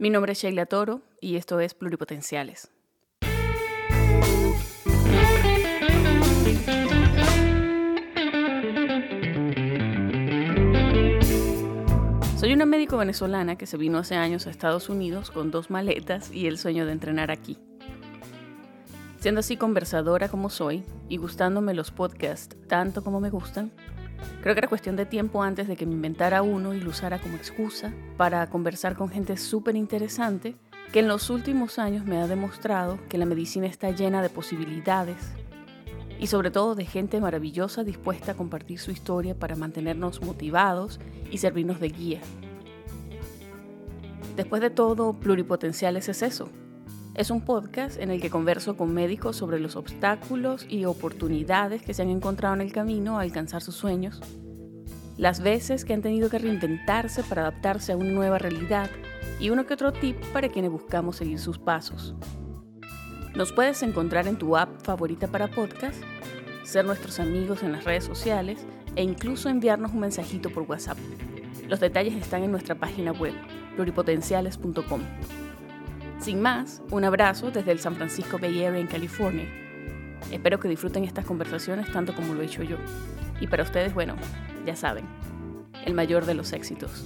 Mi nombre es Sheila Toro y esto es Pluripotenciales. Soy una médico venezolana que se vino hace años a Estados Unidos con dos maletas y el sueño de entrenar aquí. Siendo así conversadora como soy y gustándome los podcasts tanto como me gustan, Creo que era cuestión de tiempo antes de que me inventara uno y lo usara como excusa para conversar con gente súper interesante que en los últimos años me ha demostrado que la medicina está llena de posibilidades y sobre todo de gente maravillosa dispuesta a compartir su historia para mantenernos motivados y servirnos de guía. Después de todo, Pluripotenciales es eso, es un podcast en el que converso con médicos sobre los obstáculos y oportunidades que se han encontrado en el camino a alcanzar sus sueños, las veces que han tenido que reinventarse para adaptarse a una nueva realidad y uno que otro tip para quienes buscamos seguir sus pasos. Nos puedes encontrar en tu app favorita para podcast, ser nuestros amigos en las redes sociales e incluso enviarnos un mensajito por WhatsApp. Los detalles están en nuestra página web, pluripotenciales.com. Sin más, un abrazo desde el San Francisco Bay Area en California. Espero que disfruten estas conversaciones tanto como lo he hecho yo. Y para ustedes, bueno, ya saben, el mayor de los éxitos.